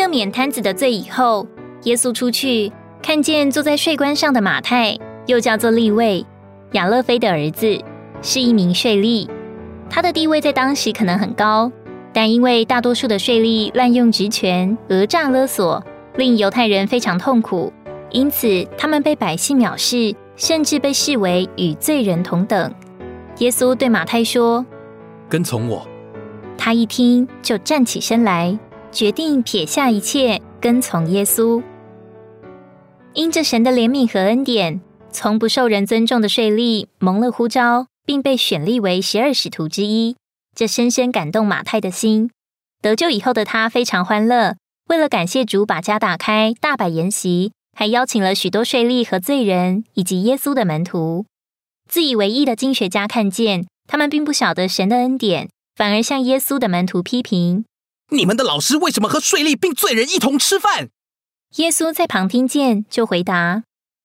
赦免摊子的罪以后，耶稣出去，看见坐在税关上的马太，又叫做利位，亚勒菲的儿子，是一名税吏。他的地位在当时可能很高，但因为大多数的税吏滥用职权、讹诈勒索，令犹太人非常痛苦，因此他们被百姓藐视，甚至被视为与罪人同等。耶稣对马太说：“跟从我。”他一听就站起身来，决定撇下一切，跟从耶稣。因着神的怜悯和恩典，从不受人尊重的税吏蒙了呼召。并被选立为十二使徒之一，这深深感动马太的心。得救以后的他非常欢乐，为了感谢主，把家打开，大摆筵席，还邀请了许多税吏和罪人，以及耶稣的门徒。自以为意的经学家看见，他们并不晓得神的恩典，反而向耶稣的门徒批评：“你们的老师为什么和税吏并罪人一同吃饭？”耶稣在旁听见，就回答：“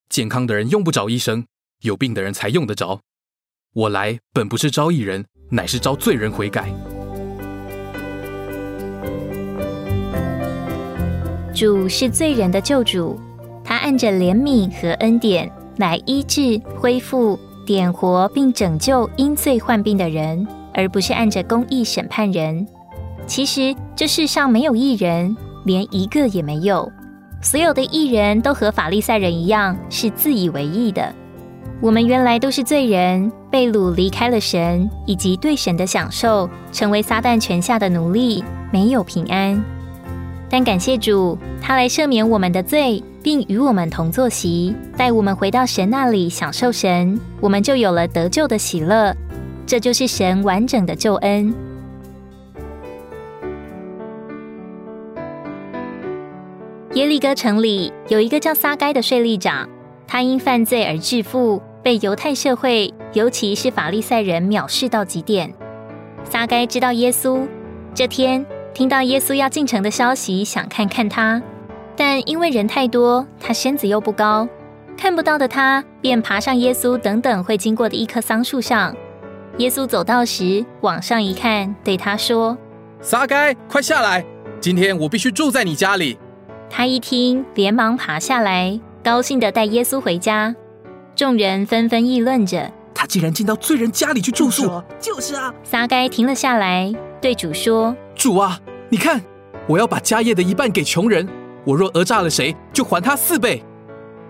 健康的人用不着医生，有病的人才用得着。”我来本不是招义人，乃是招罪人悔改。主是罪人的救主，他按着怜悯和恩典来医治、恢复、点活并拯救因罪患病的人，而不是按着公义审判人。其实这世上没有义人，连一个也没有。所有的义人都和法利赛人一样，是自以为义的。我们原来都是罪人，被掳离开了神以及对神的享受，成为撒旦权下的奴隶，没有平安。但感谢主，他来赦免我们的罪，并与我们同坐席，带我们回到神那里享受神，我们就有了得救的喜乐。这就是神完整的救恩。耶利哥城里有一个叫撒该的税吏长。他因犯罪而致富，被犹太社会，尤其是法利赛人藐视到极点。撒该知道耶稣，这天听到耶稣要进城的消息，想看看他，但因为人太多，他身子又不高，看不到的他，便爬上耶稣等等会经过的一棵桑树上。耶稣走到时，往上一看，对他说：“撒该，快下来！今天我必须住在你家里。”他一听，连忙爬下来。高兴的带耶稣回家，众人纷纷议论着：他竟然进到罪人家里去住宿。就是啊，撒该停了下来，对主说：“主啊，你看，我要把家业的一半给穷人。我若讹诈了谁，就还他四倍。”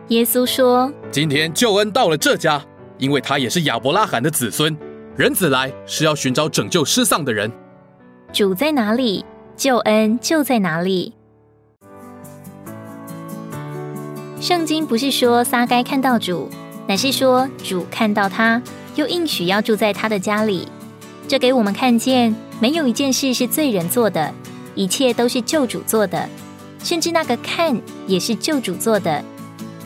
耶稣说：“今天救恩到了这家，因为他也是亚伯拉罕的子孙。人子来是要寻找拯救失丧的人。主在哪里，救恩就在哪里。”圣经不是说撒该看到主，乃是说主看到他，又应许要住在他的家里。这给我们看见，没有一件事是罪人做的，一切都是救主做的，甚至那个看也是救主做的。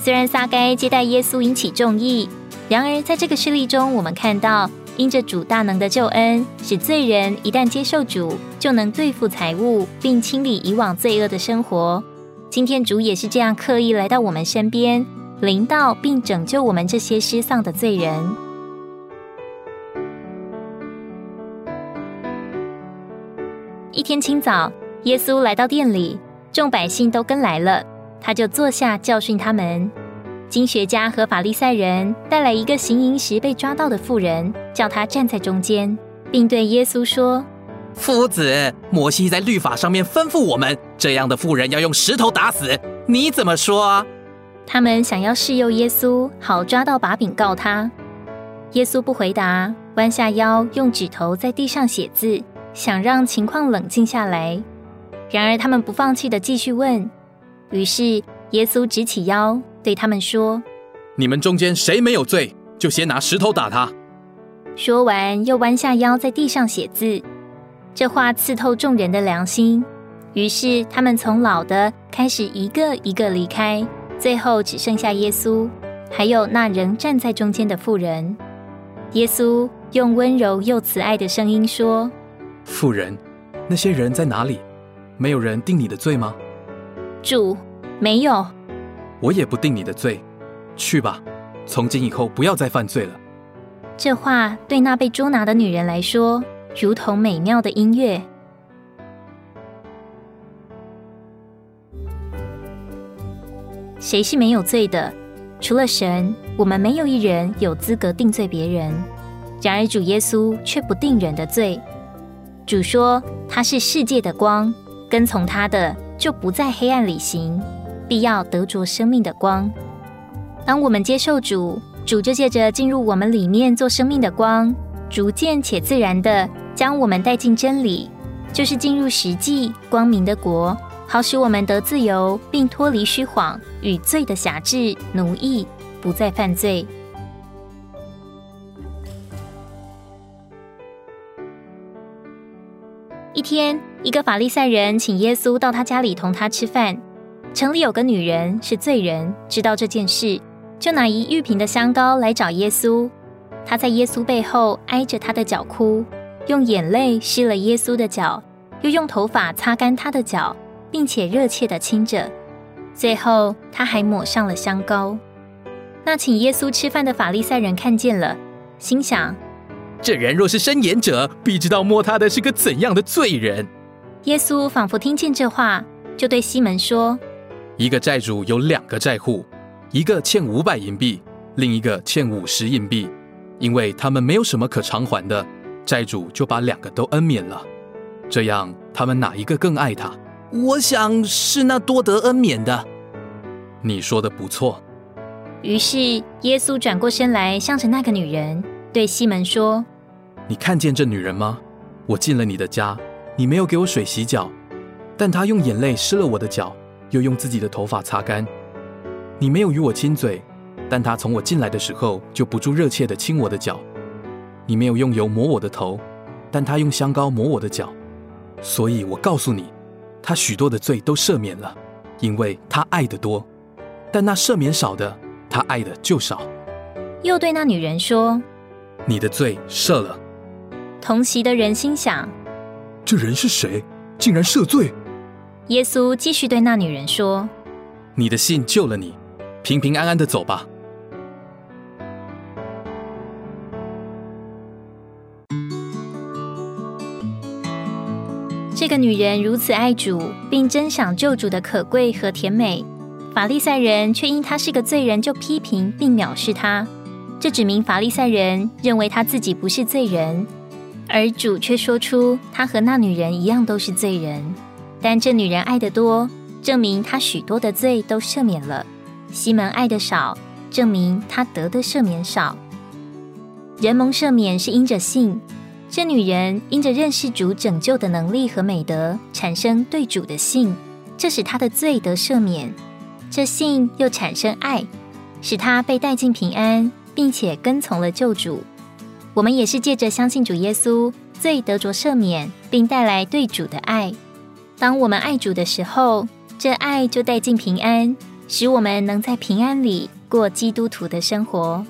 虽然撒该接待耶稣引起众议，然而在这个事例中，我们看到因着主大能的救恩，使罪人一旦接受主，就能对付财物，并清理以往罪恶的生活。今天主也是这样刻意来到我们身边，临到并拯救我们这些失丧的罪人。一天清早，耶稣来到店里，众百姓都跟来了，他就坐下教训他们。经学家和法利赛人带来一个行淫时被抓到的妇人，叫他站在中间，并对耶稣说。夫子，摩西在律法上面吩咐我们，这样的妇人要用石头打死。你怎么说？他们想要试诱耶稣，好抓到把柄告他。耶稣不回答，弯下腰，用指头在地上写字，想让情况冷静下来。然而他们不放弃的继续问。于是耶稣直起腰，对他们说：“你们中间谁没有罪，就先拿石头打他。”说完，又弯下腰在地上写字。这话刺透众人的良心，于是他们从老的开始一个一个离开，最后只剩下耶稣，还有那仍站在中间的妇人。耶稣用温柔又慈爱的声音说：“妇人，那些人在哪里？没有人定你的罪吗？”主，没有。我也不定你的罪，去吧，从今以后不要再犯罪了。这话对那被捉拿的女人来说。如同美妙的音乐。谁是没有罪的？除了神，我们没有一人有资格定罪别人。然而主耶稣却不定人的罪。主说他是世界的光，跟从他的就不在黑暗里行，必要得着生命的光。当我们接受主，主就借着进入我们里面做生命的光，逐渐且自然的将我们带进真理，就是进入实际光明的国，好使我们得自由，并脱离虚谎与罪的辖制奴役，不再犯罪。一天，一个法利赛人请耶稣到他家里同他吃饭。城里有个女人是罪人，知道这件事。就拿一玉瓶的香膏来找耶稣，他在耶稣背后挨着他的脚哭，用眼泪湿了耶稣的脚，又用头发擦干他的脚，并且热切的亲着。最后，他还抹上了香膏。那请耶稣吃饭的法利赛人看见了，心想：这人若是伸言者，必知道摸他的是个怎样的罪人。耶稣仿佛听见这话，就对西门说：一个债主有两个债户。一个欠五百银币，另一个欠五十银币，因为他们没有什么可偿还的，债主就把两个都恩免了。这样，他们哪一个更爱他？我想是那多得恩免的。你说的不错。于是耶稣转过身来，向着那个女人，对西门说：“你看见这女人吗？我进了你的家，你没有给我水洗脚，但她用眼泪湿了我的脚，又用自己的头发擦干。”你没有与我亲嘴，但她从我进来的时候就不住热切的亲我的脚。你没有用油抹我的头，但他用香膏抹我的脚。所以我告诉你，他许多的罪都赦免了，因为他爱的多；但那赦免少的，他爱的就少。又对那女人说：“你的罪赦了。”同席的人心想：这人是谁，竟然赦罪？耶稣继续对那女人说：“你的信救了你。”平平安安的走吧。个女人如此爱主，并珍享救主的可贵和甜美，法利赛人却因她是个罪人，就批评并藐视她。这指明法利赛人认为他自己不是罪人，而主却说出他和那女人一样都是罪人。但这女人爱得多，证明她许多的罪都赦免了。西门爱的少，证明他得的赦免少。人蒙赦免是因着信，这女人因着认识主拯救的能力和美德，产生对主的信，这使她的罪得赦免。这信又产生爱，使她被带进平安，并且跟从了救主。我们也是借着相信主耶稣，罪得着赦免，并带来对主的爱。当我们爱主的时候，这爱就带进平安。使我们能在平安里过基督徒的生活。